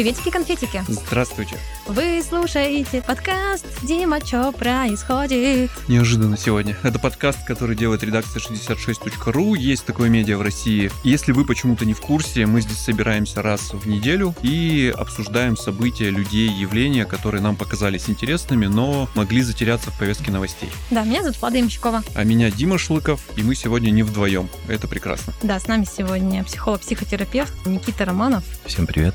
Приветики-конфетики. Здравствуйте. Вы слушаете подкаст «Дима, что происходит?» Неожиданно сегодня. Это подкаст, который делает редакция 66.ru. Есть такое медиа в России. Если вы почему-то не в курсе, мы здесь собираемся раз в неделю и обсуждаем события, людей, явления, которые нам показались интересными, но могли затеряться в повестке новостей. Да, меня зовут Влада Ямщикова. А меня Дима Шлыков, и мы сегодня не вдвоем. Это прекрасно. Да, с нами сегодня психолог-психотерапевт Никита Романов. Всем привет.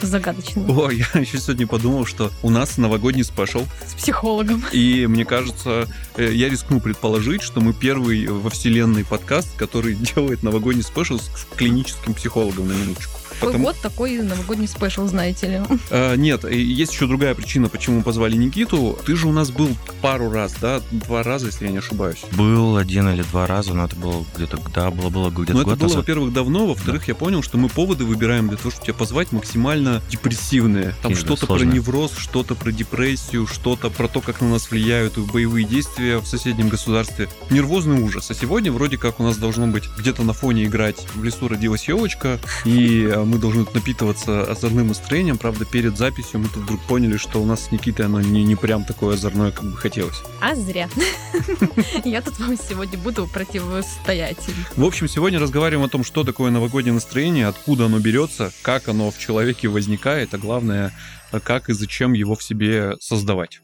Загадочный. О, я еще сегодня подумал, что у нас новогодний special. С психологом. И мне кажется, э, я рискну предположить, что мы первый во вселенной подкаст, который делает новогодний special с клиническим психологом на минуточку. Потому... Вот такой новогодний special, знаете ли. А, нет, есть еще другая причина, почему мы позвали Никиту. Ты же у нас был пару раз, да? Два раза, если я не ошибаюсь. Был один или два раза, но это было где-то, да, было, было где-то Но это было, во-первых, давно, во-вторых, да. я понял, что мы поводы выбираем для того, чтобы тебя позвать максимально депрессивные. Там что-то про невроз, что-то про депрессию, что-то про то, как на нас влияют боевые действия в соседнем государстве. Нервозный ужас. А сегодня вроде как у нас должно быть где-то на фоне играть «В лесу родилась елочка», и мы должны напитываться озорным настроением. Правда, перед записью мы тут вдруг поняли, что у нас с Никитой оно не, не прям такое озорное, как бы хотелось. А зря. Я тут вам сегодня буду противостоять. В общем, сегодня разговариваем о том, что такое новогоднее настроение, откуда оно берется, как оно в человеке возникает, а главное, как и зачем его в себе создавать.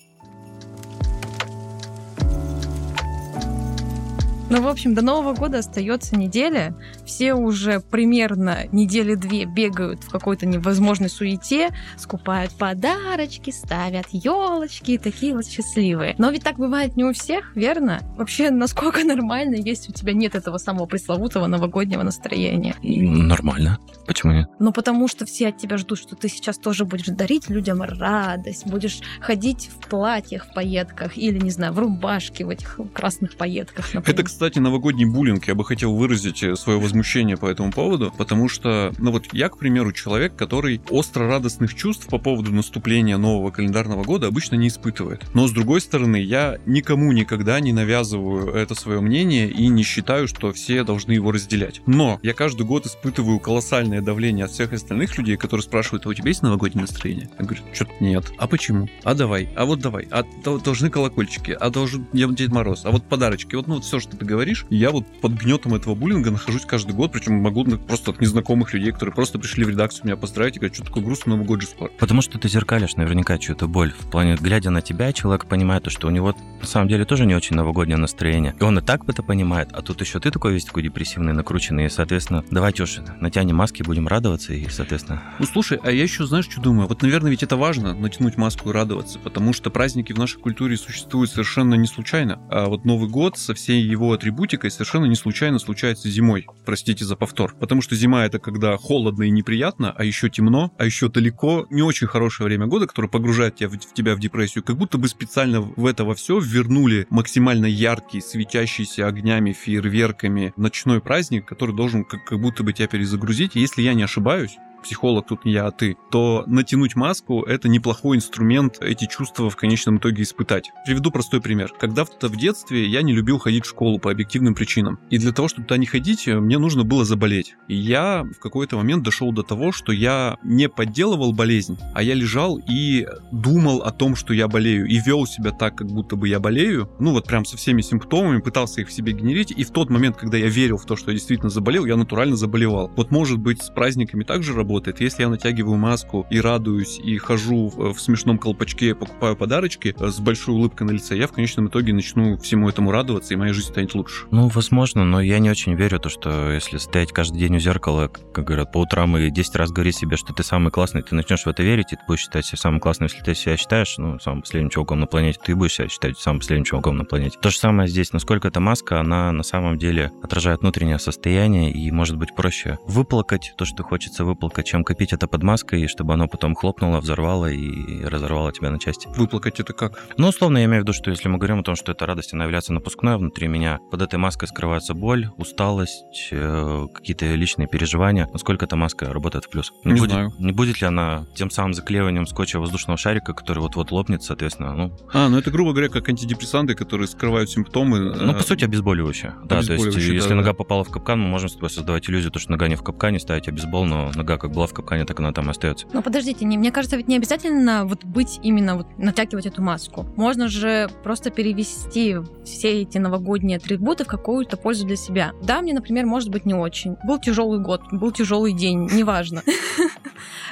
Ну, в общем, до Нового года остается неделя. Все уже примерно недели две бегают в какой-то невозможной суете, скупают подарочки, ставят елочки, такие вот счастливые. Но ведь так бывает не у всех, верно? Вообще, насколько нормально, если у тебя нет этого самого пресловутого новогоднего настроения? Нормально. Почему нет? Ну, потому что все от тебя ждут, что ты сейчас тоже будешь дарить людям радость, будешь ходить в платьях, в пайетках или, не знаю, в рубашке в этих красных пайетках, например. Это, кстати, новогодний буллинг. Я бы хотел выразить э, свое возмущение по этому поводу, потому что, ну вот я, к примеру, человек, который остро радостных чувств по поводу наступления нового календарного года обычно не испытывает. Но, с другой стороны, я никому никогда не навязываю это свое мнение и не считаю, что все должны его разделять. Но я каждый год испытываю колоссальное давление от всех остальных людей, которые спрашивают, а у тебя есть новогоднее настроение? Я говорю, что-то нет. А почему? А давай, а вот давай. А должны колокольчики, а должен Дед Мороз, а вот подарочки. Вот, ну, вот все, что ты говоришь, я вот под гнетом этого буллинга нахожусь каждый год, причем могу просто от незнакомых людей, которые просто пришли в редакцию меня поздравить и говорят, что такое грустно, Новый год же скоро. Потому что ты зеркалишь наверняка чью-то боль. В плане, глядя на тебя, человек понимает, что у него на самом деле тоже не очень новогоднее настроение. И он и так это понимает, а тут еще ты такой весь такой депрессивный, накрученный, и, соответственно, давайте уж натянем маски, будем радоваться, и, соответственно... Ну, слушай, а я еще, знаешь, что думаю? Вот, наверное, ведь это важно, натянуть маску и радоваться, потому что праздники в нашей культуре существуют совершенно не случайно. А вот Новый год со всей его атрибутикой совершенно не случайно случается зимой. Простите за повтор. Потому что зима это когда холодно и неприятно, а еще темно, а еще далеко. Не очень хорошее время года, которое погружает тебя в, в тебя в депрессию. Как будто бы специально в это во все вернули максимально яркий, светящийся огнями, фейерверками ночной праздник, который должен как, как будто бы тебя перезагрузить. Если я не ошибаюсь, психолог тут не я, а ты, то натянуть маску — это неплохой инструмент эти чувства в конечном итоге испытать. Приведу простой пример. Когда-то в детстве я не любил ходить в школу по объективным причинам. И для того, чтобы туда не ходить, мне нужно было заболеть. И я в какой-то момент дошел до того, что я не подделывал болезнь, а я лежал и думал о том, что я болею, и вел себя так, как будто бы я болею, ну вот прям со всеми симптомами, пытался их в себе генерить, и в тот момент, когда я верил в то, что я действительно заболел, я натурально заболевал. Вот может быть с праздниками также работает, работает. Если я натягиваю маску и радуюсь, и хожу в, в смешном колпачке, покупаю подарочки э, с большой улыбкой на лице, я в конечном итоге начну всему этому радоваться, и моя жизнь станет лучше. Ну, возможно, но я не очень верю, то, что если стоять каждый день у зеркала, как говорят, по утрам и 10 раз говорить себе, что ты самый классный, ты начнешь в это верить, и ты будешь считать себя самым классным. Если ты себя считаешь, ну, самым последним чуваком на планете, ты будешь себя считать самым последним чуваком на планете. То же самое здесь. Насколько эта маска, она на самом деле отражает внутреннее состояние, и может быть проще выплакать то, что хочется выплакать, чем копить это под маской, чтобы оно потом хлопнуло, взорвало и разорвало тебя на части. Выплакать это как? Ну, условно, я имею в виду, что если мы говорим о том, что это радость, она является напускной внутри меня, под этой маской скрывается боль, усталость, э, какие-то личные переживания. Насколько эта маска работает в плюс? Не, не будет, знаю. Не будет ли она тем самым заклеиванием скотча воздушного шарика, который вот-вот лопнет, соответственно, ну... А, ну это, грубо говоря, как антидепрессанты, которые скрывают симптомы. Ну, по э, сути, обезболивающее. Да, то есть, если да. нога попала в капкан, мы можем с тобой создавать иллюзию, то, что нога не в капкане, ставить обезбол, но нога как была в капкане, так она там остается. Но подождите, не, мне кажется, ведь не обязательно вот быть именно вот натягивать эту маску. Можно же просто перевести все эти новогодние атрибуты в какую-то пользу для себя. Да, мне, например, может быть не очень. Был тяжелый год, был тяжелый день, неважно.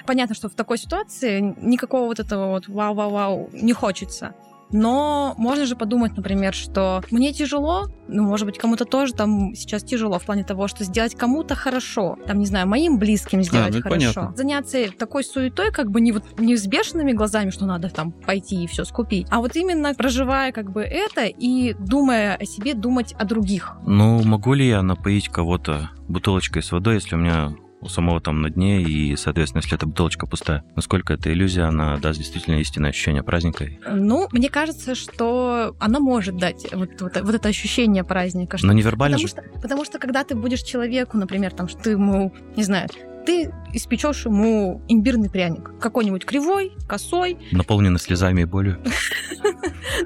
Понятно, что в такой ситуации никакого вот этого вот вау-вау-вау не хочется. Но можно же подумать, например, что мне тяжело, ну, может быть, кому-то тоже там сейчас тяжело в плане того, что сделать кому-то хорошо, там, не знаю, моим близким сделать А, ну, хорошо. понятно. Заняться такой суетой, как бы не вот не с бешеными глазами, что надо там пойти и все скупить, а вот именно проживая как бы это и думая о себе, думать о других. Ну, могу ли я напоить кого-то бутылочкой с водой, если у меня у самого там на дне, и, соответственно, если эта бутылочка пустая? Насколько эта иллюзия, она даст действительно истинное ощущение праздника? Ну, мне кажется, что она может дать вот, вот, вот это ощущение праздника. Что Но невербально Потому же... что, потому что когда ты будешь человеку, например, там, что ты ему, не знаю, ты испечешь ему имбирный пряник. Какой-нибудь кривой, косой. наполнены слезами и болью.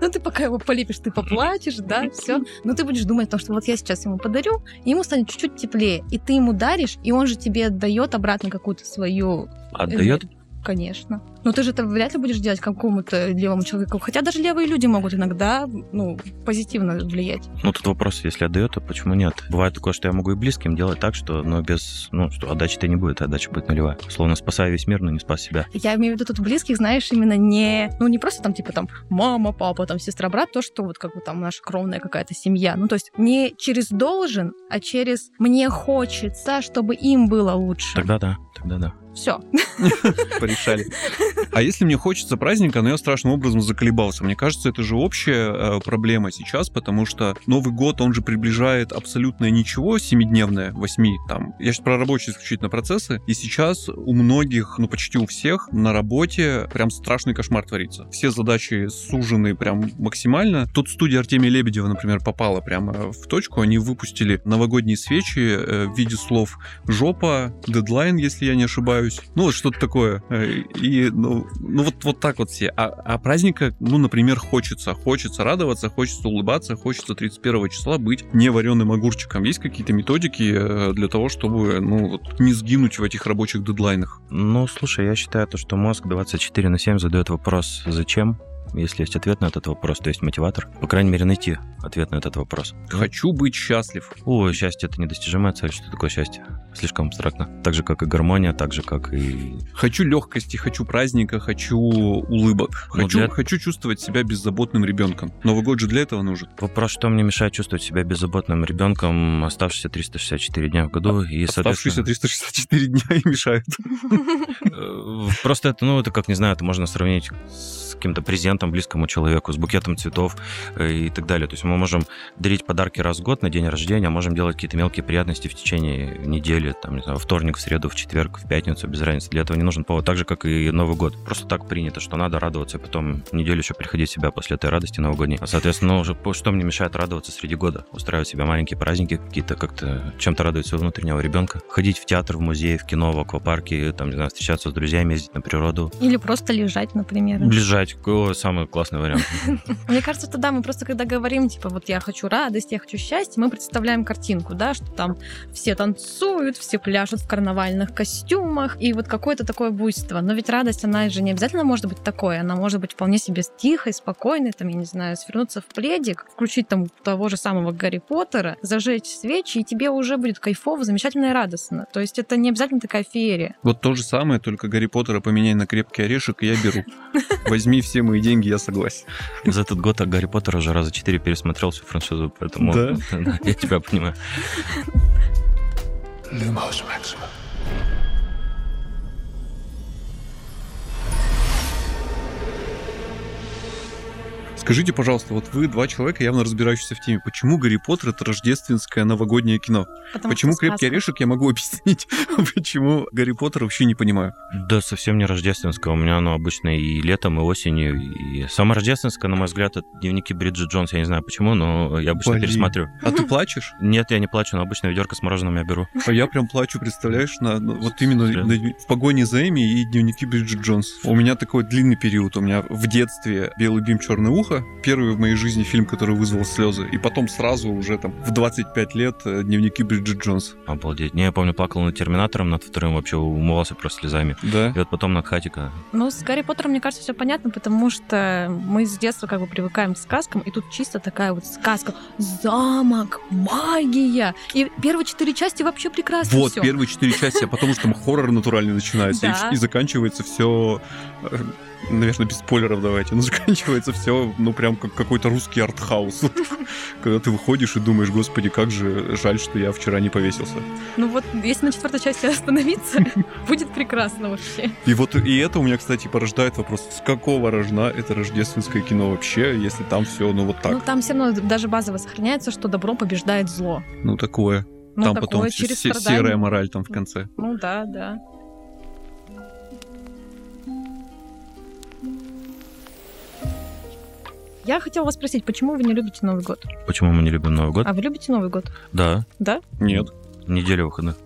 Ну, ты пока его полепишь, ты поплачешь, да, все. Но ты будешь думать о том, что вот я сейчас ему подарю, ему станет чуть-чуть теплее. И ты ему даришь, и он же тебе отдает обратно какую-то свою... Отдает? Конечно. Но ты же это вряд ли будешь делать какому-то левому человеку. Хотя даже левые люди могут иногда, ну, позитивно влиять. Ну, тут вопрос, если отдает, то почему нет? Бывает такое, что я могу и близким делать так, что, но без, ну, что отдачи-то не будет, отдача будет нулевая. Словно спасаю весь мир, но не спас себя. Я имею в виду тут близких, знаешь, именно не, ну не просто там типа там мама, папа, там сестра, брат, то, что вот как бы там наша кровная какая-то семья. Ну то есть не через должен, а через мне хочется, чтобы им было лучше. Тогда да, тогда да. Все. порешали. А если мне хочется праздника, но я страшным образом заколебался? Мне кажется, это же общая э, проблема сейчас, потому что Новый год, он же приближает абсолютно ничего семидневное, восьми там. Я сейчас про рабочие исключительно процессы. И сейчас у многих, ну почти у всех на работе прям страшный кошмар творится. Все задачи сужены прям максимально. Тут студия Артемия Лебедева, например, попала прямо в точку. Они выпустили новогодние свечи э, в виде слов «жопа», «дедлайн», если я не ошибаюсь. Ну, вот что-то такое. Э, И, ну, ну вот, вот так вот все. А, а праздника, ну, например, хочется. Хочется радоваться, хочется улыбаться, хочется 31 числа быть не вареным огурчиком. Есть какие-то методики э, для того, чтобы, ну, вот, не сгинуть в этих рабочих дедлайнах? Ну, слушай, я считаю, то, что мозг 24 на 7 задает вопрос «Зачем?», если есть ответ на этот вопрос, то есть мотиватор, по крайней мере, найти ответ на этот вопрос. Хочу быть счастлив. О, счастье — это недостижимая цель. Что такое счастье? Слишком абстрактно. Так же, как и гармония, так же, как и... Хочу легкости, хочу праздника, хочу улыбок. Ну, Хочу, для- хочу чувствовать себя беззаботным ребенком. Новый год же для этого нужен. Вопрос, что мне мешает чувствовать себя беззаботным ребенком оставшиеся 364 дня в году и, Оставшиеся соответственно... 364 дня и мешают. Э, Просто это, ну, это как, не знаю, это можно сравнить с каким-то презентом близкому человеку, с букетом цветов э, и так далее. То есть мы можем дарить подарки раз в год на день рождения, а можем делать какие-то мелкие приятности в течение недели, там, не знаю, вторник, в среду, в четверг, в пятницу, без разницы. Для этого не нужен повод. Так же, как и Новый год. Просто так принято, что надо радоваться, и потом неделю еще приходить в себя после этой радости новогодней. А, соответственно, ну, уже что мне мешает радоваться среди года? Устраивать себе маленькие праздники какие-то, как-то чем-то радовать своего внутреннего ребенка. Ходить в театр, в музей, в кино, в аквапарке, там, не знаю, встречаться с друзьями, ездить на природу. Или просто лежать, например. Лежать, о, самый классный вариант. Мне кажется, тогда мы просто, когда говорим, типа, вот я хочу радость, я хочу счастье, мы представляем картинку, да, что там все танцуют, все пляшут в карнавальных костюмах, и вот какое-то такое буйство. Но ведь радость, она же не обязательно может быть такой, она может быть вполне себе тихой, спокойной, там, я не знаю, свернуться в пледик, включить там того же самого Гарри Поттера, зажечь свечи, и тебе уже будет кайфово, замечательно и радостно. То есть это не обязательно такая феерия. Вот то же самое, только Гарри Поттера поменяй на крепкий орешек, и я беру. Возьми все мои деньги, я согласен. За этот год от Гарри Поттера уже раза четыре пересмотрел всю франшизу, поэтому Да? да, я тебя понимаю. Lumos Maxima. Скажите, пожалуйста, вот вы два человека, явно разбирающиеся в теме, почему Гарри Поттер это рождественское новогоднее кино? Потому почему крепкий орешек я могу объяснить, почему Гарри Поттер вообще не понимаю. Да, совсем не рождественское. У меня оно обычно и летом, и осенью. И самое рождественское, на мой взгляд, это дневники Бриджит Джонс. Я не знаю почему, но я обычно Блин. пересматриваю. А ты плачешь? Нет, я не плачу, но обычно ведерко с мороженым я беру. А я прям плачу, представляешь, на, на- вот именно на- в погоне за Эми и дневники Бриджит Джонс. У меня такой длинный период. У меня в детстве белый бим, черное ухо «Винни-Пуха», первый в моей жизни фильм, который вызвал слезы, и потом сразу уже там в 25 лет э, «Дневники Бриджит Джонс». Обалдеть. Не, я помню, плакал над «Терминатором», над вторым вообще умывался просто слезами. Да? И вот потом над «Хатика». Ну, с Гарри Поттером, мне кажется, все понятно, потому что мы с детства как бы привыкаем к сказкам, и тут чисто такая вот сказка. Замок, магия. И первые четыре части вообще прекрасно Вот, всё. первые четыре части, а потом уже там хоррор натуральный начинается, и заканчивается все, наверное, без спойлеров давайте, но заканчивается все, ну, прям как какой-то русский артхаус. Когда ты выходишь и думаешь, господи, как же жаль, что я вчера не повесился. Ну вот, если на четвертой части остановиться, будет прекрасно вообще. И вот и это у меня, кстати, порождает вопрос, с какого рожна это рождественское кино вообще, если там все, ну, вот Ну так, там все равно даже базово сохраняется, что добро побеждает зло. ну, такое. Ну там такое потом через се- серая мораль там в конце. Ну да, да. Я хотела вас спросить, почему вы не любите Новый год? Почему мы не любим Новый год? А вы любите Новый год? Да, Да? Нет. неделя выходных.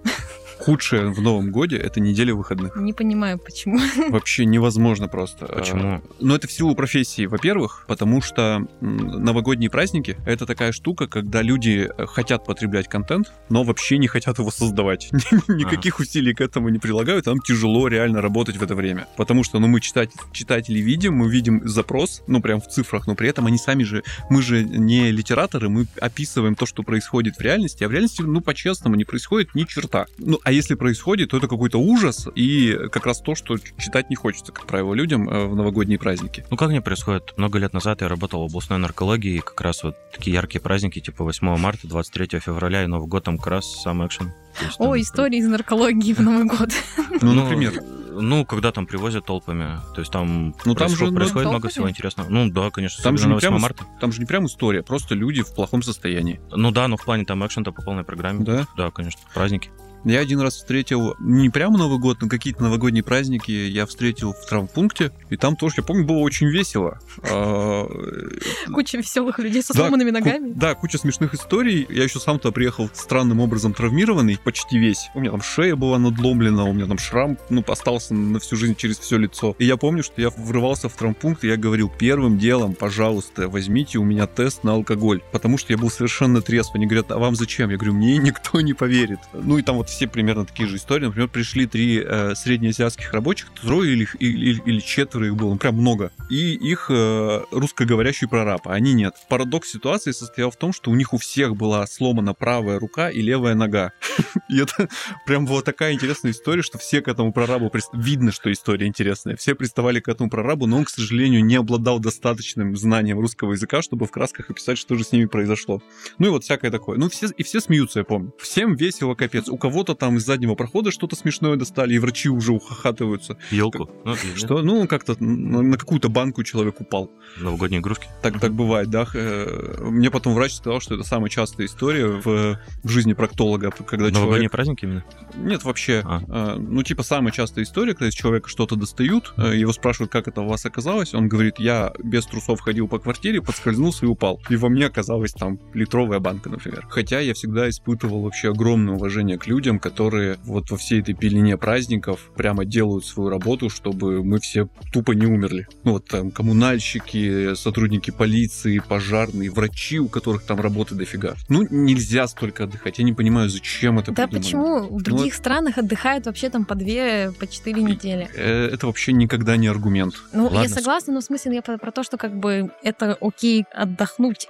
Худшее в Новом Годе — это неделя выходных. Не понимаю, почему. Вообще невозможно просто. Почему? Ну, это в силу профессии, во-первых, потому что новогодние праздники — это такая штука, когда люди э, хотят потреблять контент, но вообще не хотят его создавать. Никаких усилий к этому не прилагают, нам тяжело реально работать в это время. Потому что, ну, мы читать, читатели видим, мы видим запрос, ну, прям в цифрах, но при этом они сами же, мы же не литераторы, мы описываем то, что происходит в реальности, а в реальности, ну, по-честному, не происходит ни черта. Ну, а если происходит, то это какой-то ужас и как раз то, что читать не хочется, как правило, людям э, в новогодние праздники. Ну, как не происходит? Много лет назад я работал в областной наркологии, и как раз вот такие яркие праздники, типа 8 марта, 23 февраля и Новый год, там как раз сам экшен. Есть там- О, истории из наркологии в Новый год. Ну, например. Ну, когда там привозят толпами. То есть там, Ну, там же, ну, происходит много толпами? всего интересного. Ну, да, конечно, Там же не прямо, 8 марта. там же не прям история, просто люди в плохом состоянии. Ну да, но в плане там экшен-то по полной программе. Да? Да, конечно, праздники. Я один раз встретил, не прямо Новый год, но какие-то новогодние праздники я встретил в травмпункте, и там тоже, я помню, было очень весело. А, Куча веселых людей со сломанными ногами. да, куча смешных историй. Я еще сам туда приехал странным образом травмированный, почти весь. У меня там шея была надломлена, у меня там шрам, ну, остался на всю жизнь через все лицо. И я помню, что я врывался в травмпункт, и я говорил, первым делом, пожалуйста, возьмите у меня тест на алкоголь. Потому что я был совершенно трезв. Они говорят, а вам зачем? Я говорю, мне никто не поверит. Ну, и там вот все примерно такие же истории. Например, пришли три э, среднеазиатских рабочих, трое или, или, или четверо их было, ну, прям много. И их э, русскоговорящий прораб, а они нет. Парадокс ситуации состоял в том, что у них у всех была сломана правая рука и левая нога. И это прям была такая интересная история, что все к этому прорабу... Видно, что история интересная. Все приставали к этому прорабу, но он, к сожалению, не обладал достаточным знанием русского языка, чтобы в красках описать, что же с ними произошло. Ну и вот всякое такое. Ну все, и все смеются, я помню. Всем весело, капец. У кого-то там из заднего прохода что-то смешное достали, и врачи уже ухахатываются. Елку. Ну. Что, ну, как-то на, на какую-то банку человек упал. Новогодние игрушки. Так, так бывает, да. Э, Мне потом врач сказал, что это самая частая история в, в жизни проктолога, когда Новогодние человек... праздники именно? Нет, вообще. А. э, Ну, типа, самая частая история, когда из человека что-то достают, э, его спрашивают, как это у вас оказалось, он говорит, я без трусов ходил по квартире, подскользнулся и упал. И во мне оказалась там литровая банка, например. Хотя я всегда испытывал вообще огромное уважение к людям, которые вот во всей этой пелене праздников прямо делают свою работу, чтобы мы все тупо не умерли. Ну, вот там коммунальщики, сотрудники полиции, пожарные, врачи, у которых там работы дофига. Ну, нельзя столько отдыхать. Я не понимаю, зачем это Да придумано. почему в других странах отдыхают вообще там по две, по четыре недели? Э, Это вообще никогда не аргумент. Ну, я Ладно. согласна, но в смысле я про, про то, что как бы это окей отдохнуть.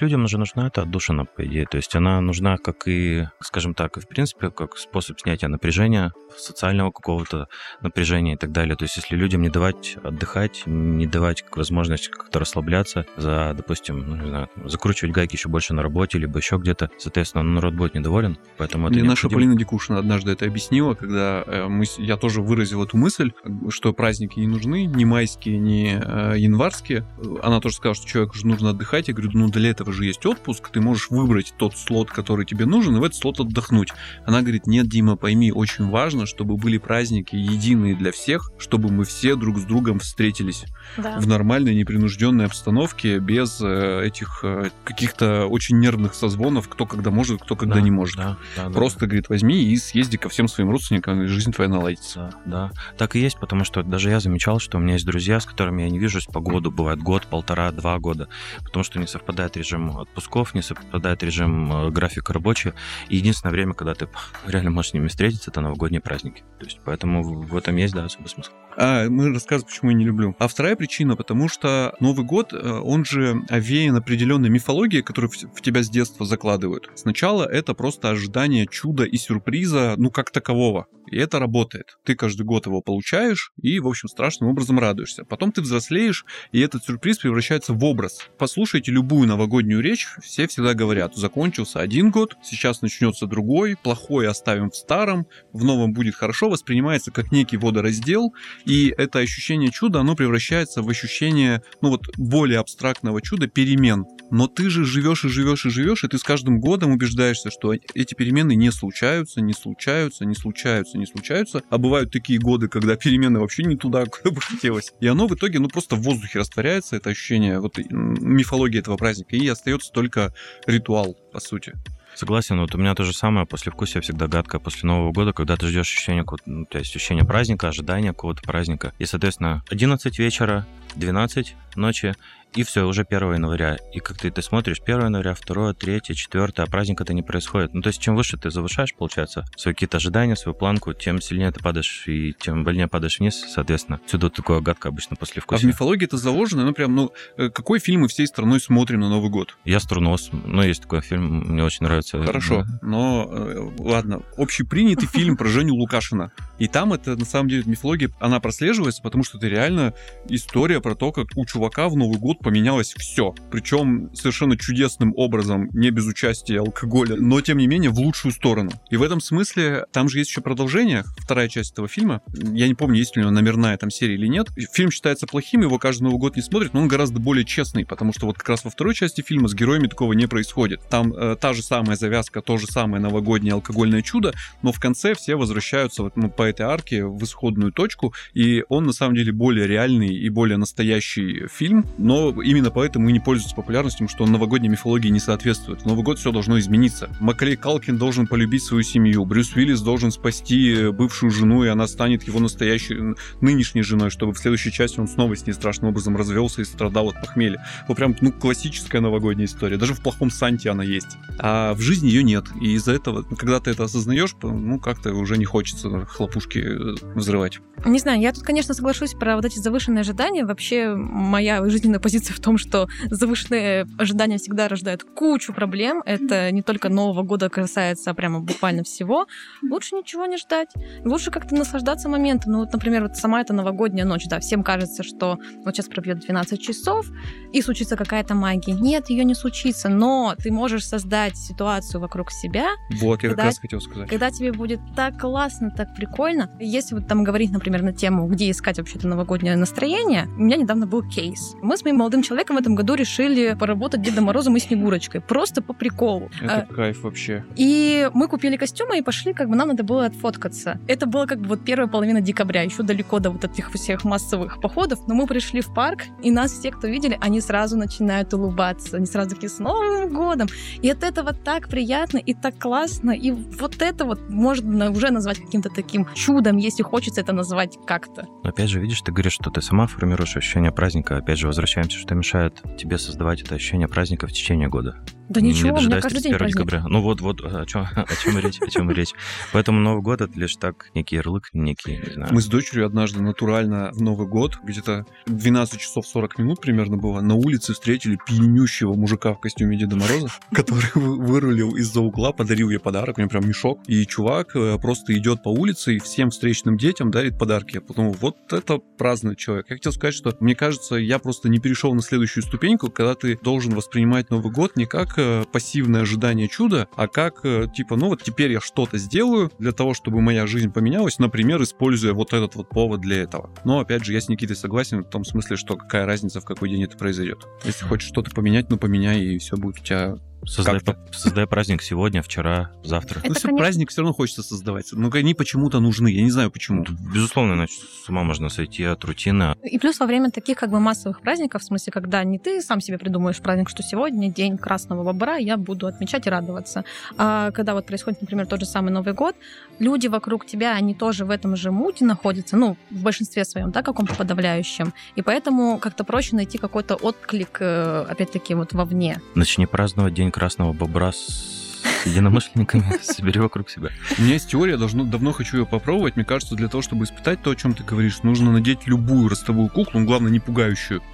Людям же нужна эта отдушина, по идее. То есть она нужна как и, скажем так, и в принципе, как способ снятия напряжения, социального какого-то напряжения и так далее. То есть если людям не давать отдыхать, не давать возможность как-то расслабляться за, допустим, ну, не знаю, закручивать гайки еще больше на работе, либо еще где-то, соответственно, ну, народ будет недоволен. Поэтому это Мне наша. Полина Дикушина однажды это объяснила, когда э, мы, я тоже выразил эту мысль, что праздники не нужны, ни майские, ни э, январские. Она тоже сказала, что человеку же нужно отдыхать. Я говорю, ну для этого же есть отпуск, ты можешь выбрать тот слот, который тебе нужен, и в этот слот отдохнуть. Она говорит, нет, Дима, пойми, очень важно, чтобы были праздники единые для всех, чтобы мы все друг с другом встретились Да. в нормальной, непринужденной обстановке, без э, этих э, каких-то очень нервных созвонов, кто когда может, кто когда Да, не может. Да, да, да, Просто, говорит, возьми и съезди ко всем своим родственникам, и жизнь твоя наладится. Да, да. Так и есть, потому что даже я замечал, что у меня есть друзья, с которыми я не вижусь по году, бывает год, полтора, два года, потому что не совпадает режим отпусков, не совпадает режим э, графика рабочий. И единственное время, когда ты реально можешь с ними встретиться, это новогодние праздники. То есть поэтому в этом есть, да, особый смысл. А, мы рассказываем, почему я не люблю. А вторая причина, потому что Новый год, э, он же овеян определенной мифологией, которую в тебя с детства закладывают. Сначала это просто ожидание чуда и сюрприза, ну, как такового. И это работает. Ты каждый год его получаешь и, в общем, страшным образом радуешься. Потом ты взрослеешь, и этот сюрприз превращается в образ. Послушайте любую новогоднюю речь, все всегда говорят, закончился один год, сейчас начнется другой, плохое оставим в старом, в новом будет хорошо, воспринимается как некий водораздел, и это ощущение чуда, оно превращается в ощущение, ну вот, более абстрактного чуда, перемен. Но ты же живешь и живешь и живешь, и ты с каждым годом убеждаешься, что эти перемены не случаются, не случаются, не случаются, не случаются. А бывают такие годы, когда перемены вообще не туда, куда бы хотелось. И оно в итоге, ну, просто в воздухе растворяется, это ощущение, вот мифология этого праздника, и остается только ритуал, по сути. Согласен, вот у меня то же самое, после вкусия всегда гадко после Нового года, когда ты ждешь какого-то, ну, то есть ощущение праздника, ожидания какого-то праздника. И, соответственно, 11 вечера, 12 ночи, и все, уже 1 января. И как ты, ты смотришь 1 января, 2, 3, 4, а праздника-то не происходит. Ну, то есть, чем выше ты завышаешь, получается, свои какие-то ожидания, свою планку, тем сильнее ты падаешь, и тем больнее падаешь вниз, соответственно. Вот такое гадко обычно после А в мифологии это заложено, ну, прям, ну, э, какой фильм мы всей страной смотрим на Новый год? Я Струнос, ну, есть такой фильм, мне очень нравится. Хорошо, но э, ладно, общепринятый фильм про Женю Лукашина. И там это, на самом деле, мифология, она прослеживается, потому что это реально история про то, как у чувака в Новый год поменялось все. Причем совершенно чудесным образом, не без участия алкоголя, но, тем не менее, в лучшую сторону. И в этом смысле, там же есть еще продолжение, вторая часть этого фильма. Я не помню, есть ли у него номерная там серия или нет. Фильм считается плохим, его каждый Новый год не смотрит, но он гораздо более честный, потому что вот как раз во второй части фильма с героями такого не происходит. Там э, та же самая завязка, то же самое новогоднее алкогольное чудо, но в конце все возвращаются вот, ну, по этой арке в исходную точку, и он на самом деле более реальный и более настоящий фильм, но именно поэтому и не пользуется популярностью, что он новогодней мифологии не соответствует. В Новый год все должно измениться. Маклей Калкин должен полюбить свою семью, Брюс Уиллис должен спасти э, бывшую жену, и она станет его настоящей, нынешней женой, чтобы в следующей части он снова с ней страшным образом развелся и страдал от похмелья. Вот прям, ну, классическая новогодняя история. Даже в плохом Санте она есть. А в жизни ее нет. И из-за этого, ну, когда ты это осознаешь, ну, как-то уже не хочется хлопушки э, взрывать. Не знаю, я тут, конечно, соглашусь про вот эти завышенные ожидания. Вообще, моя жизненная позиция в том, что завышенные ожидания всегда рождают кучу проблем. Это не только Нового года касается а прямо буквально всего. Лучше ничего не ждать. Лучше как-то наслаждаться моментом. Ну вот, например, вот сама эта новогодняя ночь, да, всем кажется, что вот сейчас пробьет 12 часов, и случится какая-то магия. Нет, ее не случится, но ты можешь создать ситуацию вокруг себя, Вот, я как Когда- раз хотел сказать. когда тебе будет так классно, так прикольно. Если вот там говорить, например, на тему, где искать вообще-то новогоднее настроение, у меня недавно был кейс. Мы с моим молодым человеком в этом году решили поработать Дедом Морозом и Снегурочкой. Просто по приколу. Это А, кайф вообще. И мы купили костюмы и пошли, как бы нам надо было отфоткаться. Это было как бы вот первая половина декабря, еще далеко до вот этих всех массовых походов, но мы пришли в парк, и нас все, кто видели, они сразу начинают улыбаться, они сразу такие, с Новым годом! И от этого так приятно и так классно, и вот это вот можно уже назвать каким-то таким чудом, если хочется это назвать как-то. Но опять же, видишь, ты говоришь, что ты сама формируешь ощущение праздника. Опять же, возвращаемся, что мешает тебе создавать это ощущение праздника в течение года. Да ничего, у меня дожидаясь каждый день 31 праздник. декабря. Ну вот, вот, о чем, о чем речь, о чем речь. Поэтому Новый год это лишь так, некий ярлык, некий, не знаю. Мы с дочерью однажды натурально в Новый год, где-то 12 часов 40 минут примерно было, на улице встретили пьянющего мужика в костюме Деда Мороза, который вы- вырулил из-за угла, подарил ей подарок, у него прям мешок. И чувак э, просто идет по улице и всем встречным детям дарит подарки. Я подумал, вот это праздный человек. Я хотел сказать, что мне кажется, я просто не перешел на следующую ступеньку, когда ты должен воспринимать Новый год не как э, пассивное ожидание чуда, а как э, типа, ну вот теперь я что-то сделаю для того, чтобы моя жизнь поменялась, например, используя вот этот вот повод для этого. Но опять же, я с Никитой согласен в том смысле, что какая разница, в какой день это произойдет. Если хочешь что-то поменять, ну поменяй, и все будет у тебя Создай, по- создай праздник сегодня, вчера, завтра. Это, ну, все конечно- праздник все равно хочется создавать. Но они почему-то нужны. Я не знаю почему. Безусловно, иначе с ума можно сойти от рутины. И плюс во время таких как бы массовых праздников, в смысле, когда не ты сам себе придумаешь праздник, что сегодня день красного бобра, я буду отмечать и радоваться. А когда вот происходит, например, тот же самый Новый год, люди вокруг тебя, они тоже в этом же муте находятся, ну, в большинстве своем, да, каком-то подавляющем. И поэтому как-то проще найти какой-то отклик, э, опять-таки, вот вовне. Начни праздновать День Красного Бобра с единомышленниками, собери вокруг себя. У меня есть теория, должно, давно хочу ее попробовать. Мне кажется, для того, чтобы испытать то, о чем ты говоришь, нужно надеть любую ростовую куклу, ну, главное, не пугающую,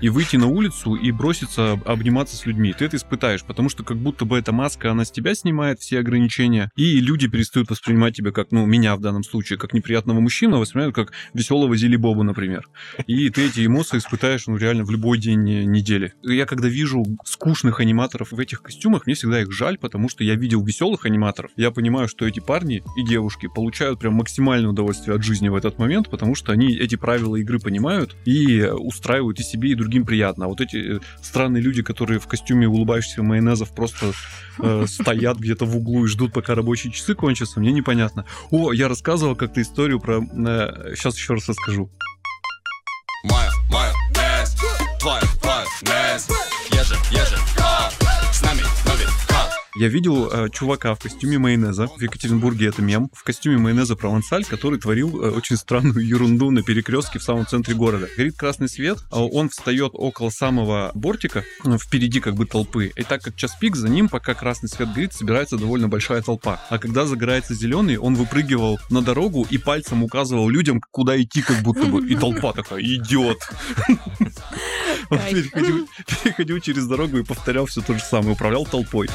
и выйти на улицу и броситься об- обниматься с людьми. Ты это испытаешь, потому что как будто бы эта маска, она с тебя снимает все ограничения, и люди перестают воспринимать тебя как, ну, меня в данном случае, как неприятного мужчину, а воспринимают как веселого Зили Боба, например. И ты эти эмоции испытаешь, ну, реально в любой день э, недели. Я когда вижу скучных аниматоров в этих костюмах, мне всегда их жаль, потому что я видел веселых аниматоров. Я понимаю, что эти парни и девушки получают прям максимальное удовольствие от жизни в этот момент, потому что они эти правила игры понимают и э, устраивают и себе, и другим приятно. А вот эти э, странные люди, которые в костюме улыбающихся майонезов просто э, стоят где-то в углу и ждут, пока рабочие часы кончатся, мне непонятно. О, я рассказывал как-то историю про... сейчас еще раз расскажу. Моя, майонез, твоя, с нами Новый год Я видел э, чувака в костюме майонеза. В Екатеринбурге это мем. В костюме майонеза провансаль, который творил э, очень странную ерунду на перекрестке в самом центре города. Горит красный свет, а он встает около самого бортика, ну, впереди как бы толпы. И так как час пик, за ним, пока красный свет горит, собирается довольно большая толпа. А когда загорается зеленый, он выпрыгивал на дорогу и пальцем указывал людям, куда идти, как будто бы. И толпа такая, переходил, переходил через дорогу и повторял все то же самое, управлял толпой.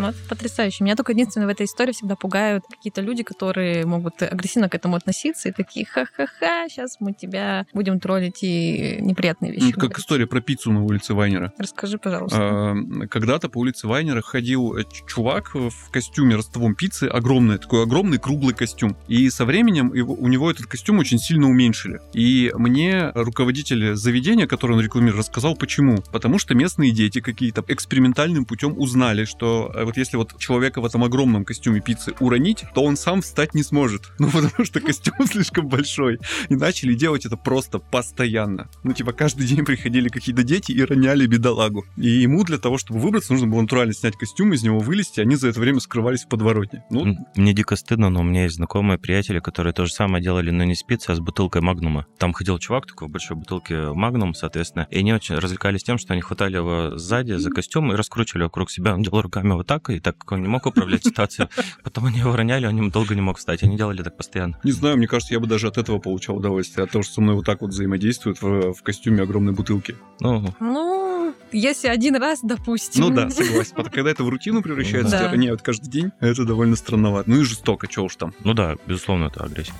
Вот, потрясающе. Меня только единственное в этой истории всегда пугают какие-то люди, которые могут агрессивно к этому относиться и такие, ха-ха-ха, сейчас мы тебя будем троллить и неприятные вещи. Ну, это как говорить». история про пиццу на улице Вайнера. Расскажи, пожалуйста. А, Когда-то по улице Вайнера ходил э, чувак в костюме ростовом пиццы, огромный, такой огромный круглый костюм. И со временем его- у него этот костюм очень сильно уменьшили. И мне руководитель заведения, который он рекламировал, рассказал почему. Потому что местные дети какие-то экспериментальным путем узнали, что э, вот если вот человека в этом огромном костюме пиццы уронить, то он сам встать не сможет. Ну, потому что костюм слишком большой. И начали делать это просто постоянно. Ну, типа, каждый день приходили какие-то дети и роняли бедолагу. И ему для того, чтобы выбраться, нужно было натурально снять костюм, из него вылезти, они за это время скрывались в подворотне. Ну, Мне дико стыдно, но у меня есть знакомые приятели, которые то же самое делали, но не с пиццей, а с бутылкой Магнума. Там ходил чувак такой в большой бутылке Магнум, соответственно, и они очень развлекались тем, что они хватали его сзади за костюм и раскручивали вокруг себя. Он делал руками вот так, и так как он не мог управлять ситуацией, потом они его роняли, он им долго не мог встать. Они делали так постоянно. не знаю, мне кажется, я бы даже от этого получал удовольствие, от того, что со мной вот так вот взаимодействуют в, в костюме огромной бутылки. Ну, Ну, если один раз, допустим. Ну да, согласен. Потом, Когда это в рутину превращается, Да. тебя роняют каждый день, это довольно странновато. Ну и жестоко, чё уж там. ну да, безусловно, это агрессия.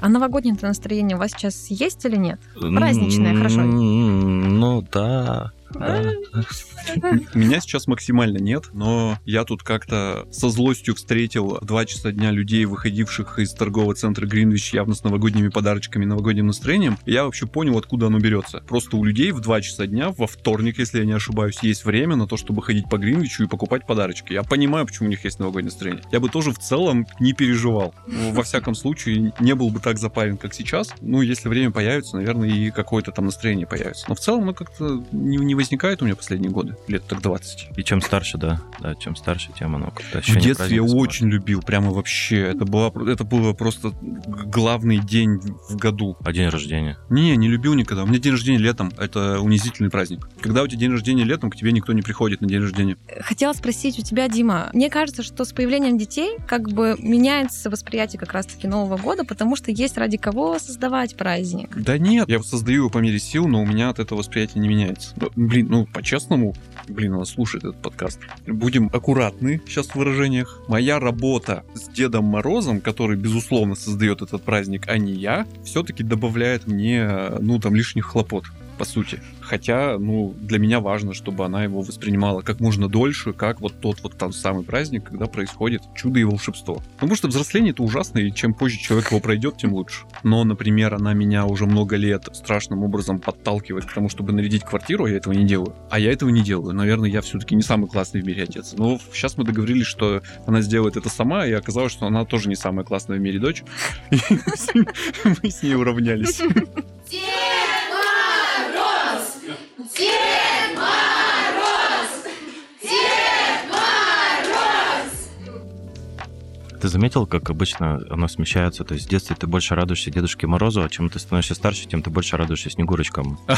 А новогоднее настроение у вас сейчас есть или нет? Праздничное, хорошо. Ну да. Меня сейчас максимально нет, но я тут как-то со злостью встретил в 2 часа дня людей, выходивших из торгового центра Гринвич явно с новогодними подарочками, новогодним настроением. И я вообще понял, откуда оно берется. Просто у людей в 2 часа дня, во вторник, если я не ошибаюсь, есть время на то, чтобы ходить по Гринвичу и покупать подарочки. Я понимаю, почему у них есть новогоднее настроение. Я бы тоже в целом не переживал. Во всяком случае, не был бы так запарен, как сейчас. Ну, если время появится, наверное, и какое-то там настроение появится. Но в целом, ну, как-то не, не возникает у меня последние годы. Лет так 20. И чем старше, да, да, чем старше, тем оно как-то В детстве я очень любил, прямо вообще. Это, была, это было просто главный день в году. А день рождения? Не, не любил никогда. У меня день рождения летом. Это унизительный праздник. Когда у тебя день рождения летом, к тебе никто не приходит на день рождения. Хотела спросить у тебя, Дима, мне кажется, что с появлением детей как бы меняется восприятие как раз-таки Нового года, потому что есть ради кого создавать праздник. Да нет, я создаю его по мере сил, но у меня от этого восприятие не меняется. Блин, ну, по-честному, блин, она слушает этот подкаст. Будем аккуратны сейчас в выражениях. Моя работа с Дедом Морозом, который, безусловно, создает этот праздник, а не я, все-таки добавляет мне, ну, там, лишних хлопот. По сути. Хотя, ну, для меня важно, чтобы она его воспринимала как можно дольше, как вот тот вот там самый праздник, когда происходит чудо и волшебство. Потому что взросление это ужасно, и чем позже человек его пройдет, тем лучше. Но, например, она меня уже много лет страшным образом подталкивает к тому, чтобы нарядить квартиру, а я этого не делаю. А я этого не делаю. Наверное, я все-таки не самый классный в мире отец. Но сейчас мы договорились, что она сделает это сама, и оказалось, что она тоже не самая классная в мире дочь. И мы с ней уравнялись. Дед Мороз! Дед Мороз! Ты заметил, как обычно оно смещается? То есть в детстве ты больше радуешься Дедушке Морозу, а чем ты становишься старше, тем ты больше радуешься Снегурочкам.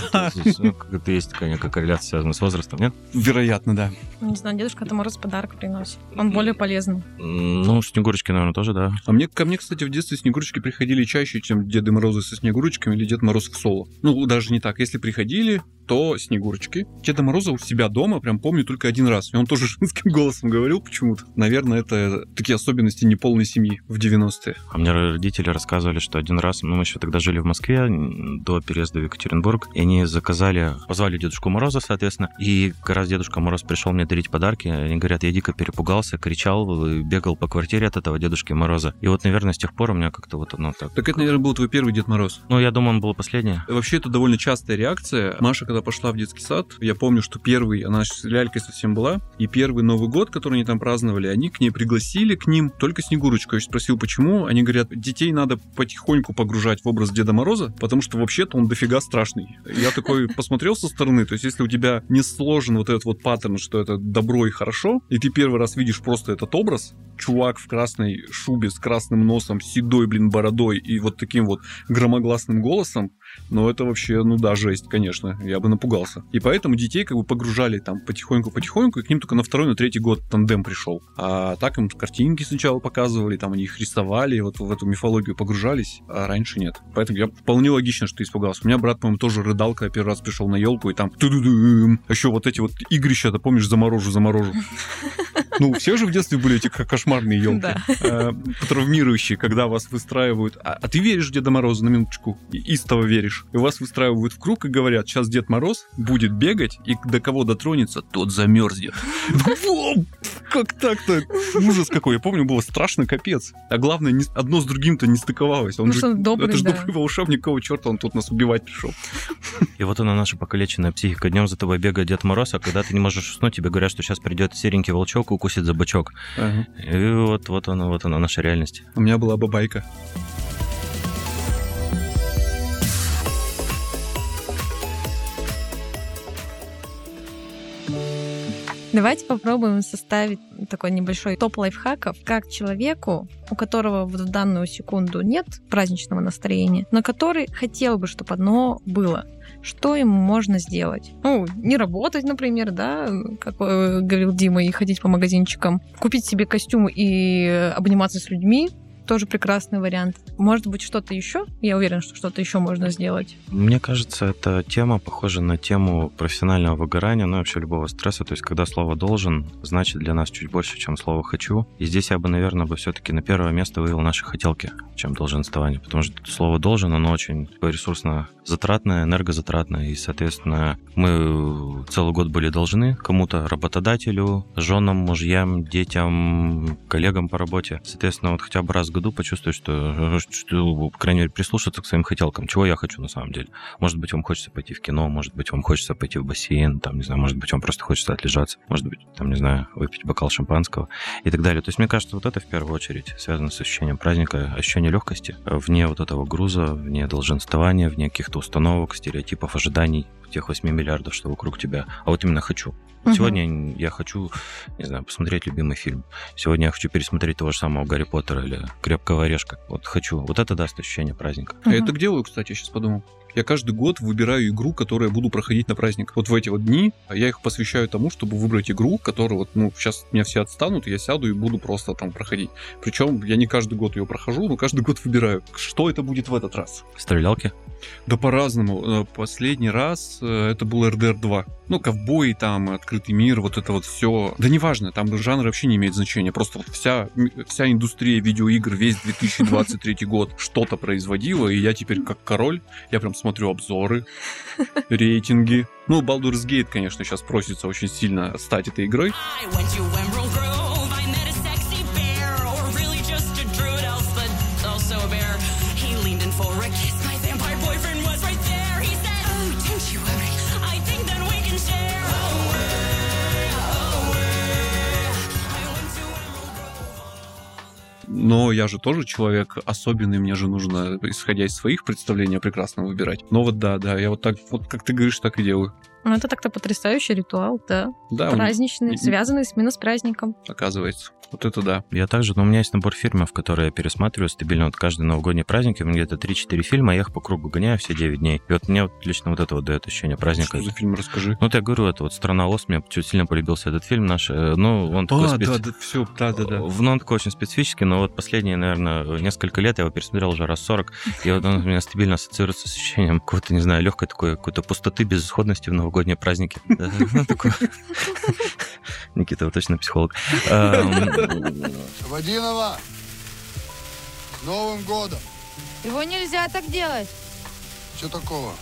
Ну, как-то есть такая некая корреляция, связанная с возрастом, нет? Вероятно, да. Не знаю, дедушка это Мороз подарок приносит. Он более полезный. Ну, Снегурочки, наверное, тоже, да. А мне, ко мне, кстати, в детстве Снегурочки приходили чаще, чем Деды Морозы со Снегурочками или Дед Мороз в соло. Ну, даже не так. Если приходили, то Снегурочки. Деда Мороза у себя дома прям помню только один раз. И он тоже женским голосом говорил почему-то. Наверное, это такие особенности неполной семьи в 90-е. А мне родители рассказывали, что один раз, ну, мы еще тогда жили в Москве до переезда в Екатеринбург, и они заказали, позвали Дедушку Мороза, соответственно, и как раз Дедушка Мороз пришел мне дарить подарки, они говорят, я дико перепугался, кричал, бегал по квартире от этого Дедушки Мороза. И вот, наверное, с тех пор у меня как-то вот оно так... Так это, наверное, был твой первый Дед Мороз. Ну, я думаю, он был последний. Вообще, это довольно частая реакция. Маша, когда пошла в детский сад, я помню, что первый, она с лялькой совсем была, и первый Новый год, который они там праздновали, они к ней пригласили, к ним только Снегурочку. Я спросил, почему. Они говорят, детей надо потихоньку погружать в образ Деда Мороза, потому что вообще-то он дофига страшный. Я такой посмотрел со стороны, то есть если у тебя не сложен вот этот вот паттерн, что это добро и хорошо, и ты первый раз видишь просто этот образ, чувак в красной шубе с красным носом, седой, блин, бородой и вот таким вот громогласным голосом, ну, это вообще, ну да, жесть, конечно. Я бы напугался. И поэтому детей как бы погружали там потихоньку-потихоньку, и к ним только на второй, на третий год тандем пришел. А так им картинки сначала показывали, там они их рисовали, вот в эту мифологию погружались, а раньше нет. Поэтому я вполне логично, что ты испугался. У меня брат, по-моему, тоже рыдал, когда первый раз пришел на елку, и там ту-ду-дум. А еще вот эти вот игрища, ты помнишь, заморожу, заморожу. Ну, все же в детстве были эти ко- кошмарные елки. Да. Э, травмирующие, когда вас выстраивают. А, а ты веришь Деда Мороза на минуточку? И истово веришь. И вас выстраивают в круг и говорят, сейчас Дед Мороз будет бегать, и до кого дотронется, тот замерзнет. Как так-то? Ужас какой. Я помню, было страшно, капец. А главное, одно с другим-то не стыковалось. Он Ну же, добрый, это же да. добрый волшебник, какого черта он тут нас убивать пришел? И вот она наша покалеченная психика. Днем за тобой бегает Дед Мороз, а когда ты не можешь уснуть, тебе говорят, что сейчас придет серенький волчок и укусит за бочок. Ага. И вот, вот она, вот она, наша реальность. У меня была бабайка. Давайте попробуем составить такой небольшой топ лайфхаков, как человеку, у которого в данную секунду нет праздничного настроения, но который хотел бы, чтобы одно было. Что ему можно сделать? Ну, не работать, например, да, как э, говорил Дима, и ходить по магазинчикам. Купить себе костюм и обниматься с людьми. Тоже прекрасный вариант. Может быть, что-то еще? Я уверен, что что-то еще можно сделать. Мне кажется, эта тема похожа на тему профессионального выгорания, ну и вообще любого стресса. То есть, когда слово «должен» значит для нас чуть больше, чем слово «хочу». И здесь я бы, наверное, бы все-таки на первое место вывел наши хотелки, чем долженствование. Потому что слово «должен», оно очень ресурсно затратное, энергозатратное. И, соответственно, мы целый год были должны кому-то, работодателю, женам, мужьям, детям, коллегам по работе. Соответственно, вот хотя бы раз в году почувствовать, что, что, по крайней мере, прислушаться к своим хотелкам. Чего я хочу на самом деле? Может быть, вам хочется пойти в кино, может быть, вам хочется пойти в бассейн, там, не знаю, может быть, вам просто хочется отлежаться, может быть, там, не знаю, выпить бокал шампанского и так далее. То есть, мне кажется, вот это в первую очередь связано с ощущением праздника, ощущение легкости, э, вне вот этого груза, вне долженствования, вне каких-то установок, стереотипов, ожиданий тех 8 миллиардов, что вокруг тебя. А вот именно хочу. Мгм. Сегодня я хочу, не знаю, посмотреть любимый фильм. Сегодня я хочу пересмотреть того же самого Гарри Поттера или Крепкого орешка. Вот хочу. Вот это даст ощущение праздника. Я Мгм. так делаю, кстати, я сейчас подумал. Я каждый год выбираю игру, которую я буду проходить на праздник. Вот в эти вот дни а я их посвящаю тому, чтобы выбрать игру, которую вот, ну, сейчас меня все отстанут, я сяду и буду просто там проходить. Причем я не каждый год ее прохожу, но каждый год выбираю, что это будет в этот раз. Стрелялки? Да по-разному. Э, Последний раз э, это был RDR 2. Ну, ковбои там, открытый мир, вот это вот все. Да неважно, там жанр вообще не имеет значения. Просто вот вся, вся индустрия видеоигр весь 2023 год что-то производила, и я теперь как король, я прям смотрю обзоры, рейтинги. Ну, Baldur's Gate, конечно, сейчас просится очень сильно стать этой игрой. Но я же тоже человек особенный, мне же нужно, исходя из своих представлений, о прекрасном выбирать. Но вот да, да, я вот так, вот как ты говоришь, так и делаю. Ну, это так-то потрясающий ритуал, да. Да, он Праздничный, и- связанный с- именно с праздником. оказывается. Вот это да. Я также, но у меня есть набор фильмов, которые я пересматриваю стабильно. Вот каждый новогодний праздник, у меня где-то 3-4 фильма, я их по кругу гоняю все 9 дней. И вот мне вот лично вот это вот дает ощущение праздника. Что за фильм, расскажи. Ну, вот я говорю, это вот «Страна Оз», мне чуть сильно полюбился этот фильм наш. э, Ну, он такой А, специ- да, да, все, да, да, да. Ну, он такой очень специфический, но вот последние, наверное, несколько лет я его пересмотрел уже раз 40, и вот он у меня стабильно ассоциируется с ощущением какого-то, не знаю, легкой такой какой-то пустоты, безысходности в новогодние праздники. Ну. Никита, вы точно психолог. Эм, Водинова! С Новым годом! Его нельзя так делать. Что такого?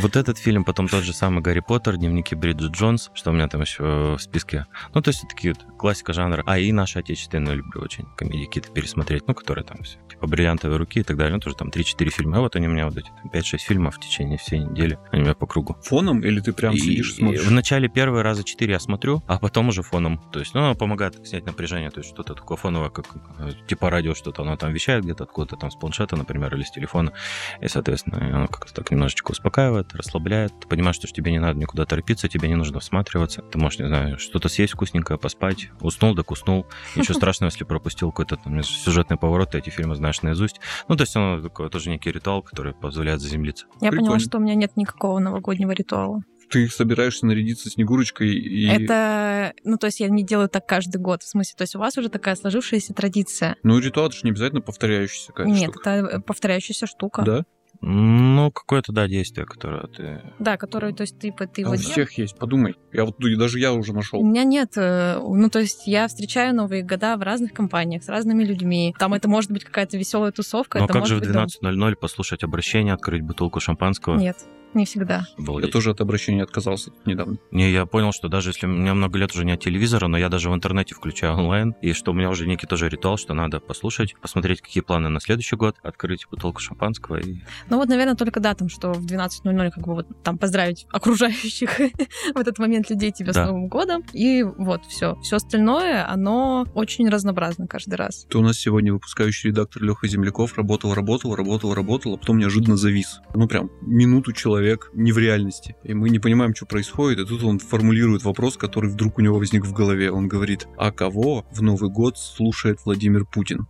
Вот этот фильм, потом тот же самый Гарри Поттер, дневники Бриджит Джонс, что у меня там еще в списке. Ну, то есть это такие вот классика жанра. А и наши отечественные люблю очень комедии какие-то пересмотреть, ну, которые там все, типа «Бриллиантовые руки» и так далее. Ну, тоже там 3-4 фильма. А вот они у меня вот эти там, 5-6 фильмов в течение всей недели. Они у меня по кругу. Фоном или ты прям И- сидишь и и смотришь? в начале первые раза четыре я смотрю, а потом уже фоном. То есть, ну, оно помогает снять напряжение. То есть, что-то такое фоновое, как э, типа радио, что-то оно там вещает где-то откуда-то там с планшета, например, или с телефона. И, соответственно, оно как-то так немножечко успокаивает, расслабляет. Ты понимаешь, что тебе не надо никуда торопиться, тебе не нужно всматриваться. Ты можешь, не знаю, что-то съесть вкусненькое, поспать. Уснул, так уснул. Ничего страшного, если пропустил какой-то там сюжетный поворот, ты эти фильмы знаешь наизусть. Ну, то есть, оно такой тоже некий ритуал, который позволяет заземлиться. Я Прикольно. поняла, что у меня нет никакого новогоднего ритуала. Ты собираешься нарядиться Снегурочкой и... Это, ну, то есть я не делаю так каждый год. В смысле, то есть у вас уже такая сложившаяся традиция. Ну, ритуал это же не обязательно повторяющийся какая-то Нет, штука. это повторяющаяся штука. Да? Ну, какое-то, да, действие, которое ты... Да, которую, то есть ты, ты А у вот всех есть, подумай. Я вот ну, даже я уже У нашел. меня нет, э, ну то есть я встречаю Новые года в разных компаниях с разными людьми. Там это может быть какая-то веселая тусовка, Ну, а это как же в быть дом. 12.00 послушать обращение, открыть бутылку шампанского? Нет, не всегда. Я Обалдеть. тоже от обращения отказался недавно. Не, я понял, что даже если у меня много лет уже нет телевизора, но я даже в интернете включаю онлайн, и что у меня уже некий тоже ритуал, что надо послушать, посмотреть, какие планы на следующий год, открыть бутылку шампанского и... Ну вот, наверное, только да, там, что в 12.00 как бы вот там поздравить окружающих в этот момент людей тебя с Да. Новым годом. И вот все. Все остальное, оно очень разнообразно каждый раз. То у нас сегодня выпускающий редактор Леха Земляков работал, работал, работал, работал, а потом неожиданно завис. Ну, прям минуту человек не в реальности. И мы не понимаем, что происходит. И тут он формулирует вопрос, который вдруг у него возник в голове. Он говорит, а кого в Новый год слушает Владимир Путин?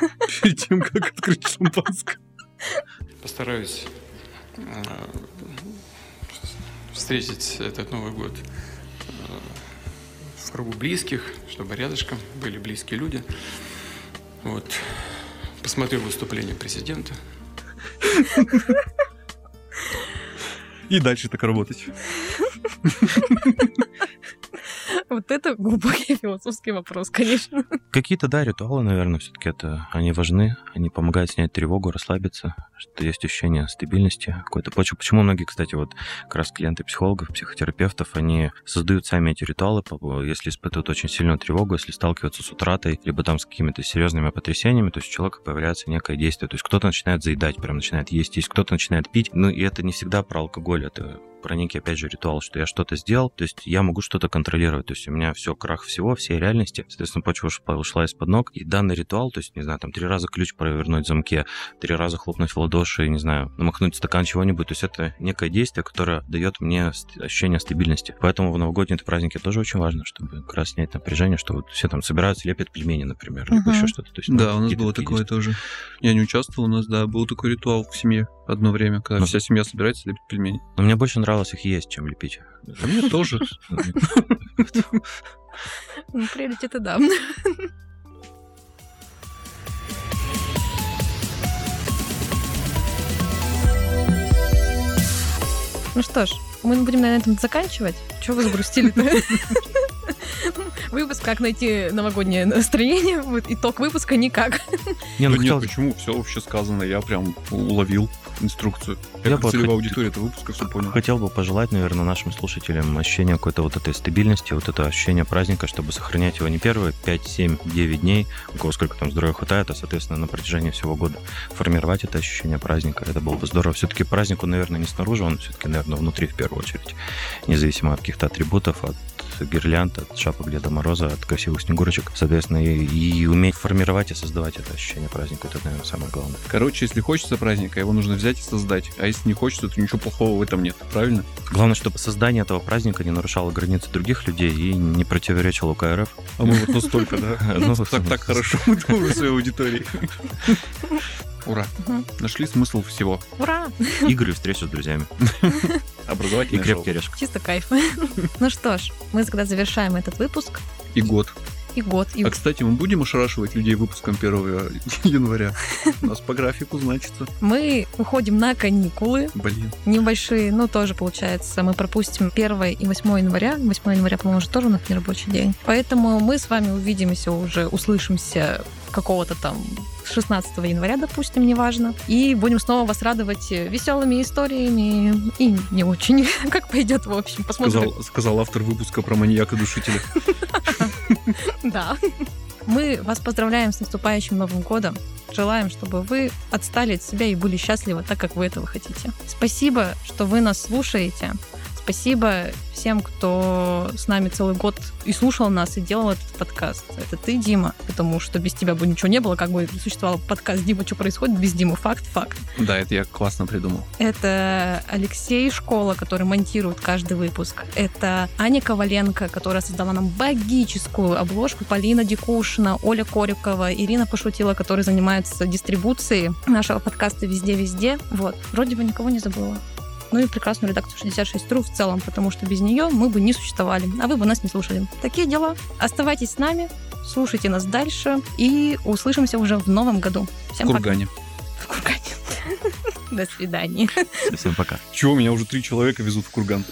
Перед тем, как открыть шампанское. Постараюсь э, встретить этот Новый год э, в кругу близких, чтобы рядышком были близкие люди. Вот. Посмотрю выступление президента. И дальше так работать. Вот это глубокий философский вопрос, конечно. Какие-то, да, ритуалы, наверное, все-таки это, они важны, они помогают снять тревогу, расслабиться, что есть ощущение стабильности какой-то. Почему, почему многие, кстати, вот как раз клиенты психологов, психотерапевтов, они создают сами эти ритуалы, если испытывают очень сильную тревогу, если сталкиваются с утратой, либо там с какими-то серьезными потрясениями, то есть у человека появляется некое действие. То есть кто-то начинает заедать, прям начинает есть, есть, кто-то начинает пить. Ну, и это не всегда про алкоголь, это про некий, опять же, ритуал, что я что-то сделал, то есть я могу что-то контролировать, то есть у меня все, крах всего, всей реальности, соответственно, почва ушла из-под ног, и данный ритуал, то есть, не знаю, там, три раза ключ провернуть в замке, три раза хлопнуть в ладоши, не знаю, намахнуть стакан чего-нибудь, то есть это некое действие, которое дает мне ощущение стабильности. Поэтому в новогодние праздники тоже очень важно, чтобы как раз снять напряжение, что вот все там собираются, лепят пельмени, например, либо Мгм. еще что-то. То есть, ну, Да, у нас было такое действия. тоже. Я не участвовал, у нас, да, был такой ритуал в семье одно время, когда Ну. вся семья собирается лепить пельмени. Но мне больше нравилось их есть, чем лепить. А мне тоже. Ну, приоритеты, да. Ну что ж, мы будем на этом заканчивать. Чего вы загрустили-то? Выпуск «Как найти новогоднее настроение». Вот итог выпуска никак. Не, ну Да хотел, нет, почему? Все вообще сказано, я прям уловил инструкцию. Я, Я как бы целевая хот- аудитория этого выпуска все понял. хотел бы пожелать, наверное, нашим слушателям ощущения какой-то вот этой стабильности, вот это ощущение праздника, чтобы сохранять его не первые 5, 7, 9 дней, у кого сколько там здоровья хватает, а, соответственно, на протяжении всего года формировать это ощущение праздника. Это было бы здорово. Все-таки праздник, он, наверное, не снаружи, он все-таки, наверное, внутри в первую очередь. Независимо от каких-то атрибутов, от гирлянд, от шапок Деда Мороза, от красивых снегурочек. Соответственно, и, и уметь формировать и создавать это ощущение праздника, это, наверное, самое главное. Короче, если хочется праздника, его нужно взять и создать. А если не хочется, то ничего плохого в этом нет. Правильно? Главное, чтобы создание этого праздника не нарушало границы других людей и не противоречило УКРФ. А мы вот настолько, да? Ну, Так, так хорошо мы думаем о своей аудитории. Ура. Нашли смысл всего. Ура! Игры и встречи с друзьями. И Образовательное крепкий орешек. Чисто кайф. Ну что ж, мы тогда завершаем этот выпуск. И год. И год. И А, кстати, мы будем ошарашивать людей выпуском 1 января. У нас по графику значится. мы уходим на каникулы. Блин. Небольшие, ну, тоже получается. Мы пропустим 1 и 8 января. 8 января, по-моему, уже тоже у нас не рабочий день. Поэтому мы с вами увидимся уже, услышимся какого-то там 16 января, допустим, неважно. И будем снова вас радовать веселыми историями и не очень. Как пойдет, в общем, посмотрим. Сказал, сказал автор выпуска про маньяка-душителя. Да. Мы вас поздравляем с наступающим Новым годом. Желаем, чтобы вы отстали от себя и были счастливы так, как вы этого хотите. Спасибо, что вы нас слушаете. Спасибо всем, кто с нами целый год и слушал нас, и делал этот подкаст. Это ты, Дима, потому что без тебя бы ничего не было, как бы существовал подкаст Дима, что происходит без Димы. Факт, факт. Да, это я классно придумал. Это Алексей Школа, который монтирует каждый выпуск. Это Аня Коваленко, которая создала нам магическую обложку. Полина Дикушина, Оля Корюкова, Ирина Пошутила, которые занимаются дистрибуцией нашего подкаста везде-везде. Вот. Вроде бы никого не забыла. Ну и прекрасную редакцию 66.ru в целом, потому что без нее мы бы не существовали, а вы бы нас не слушали. Такие дела. Оставайтесь с нами, слушайте нас дальше и услышимся уже в новом году. В Всем пока. кургане. В кургане. До свидания. Всем пока. Чего, меня уже три человека везут в курган?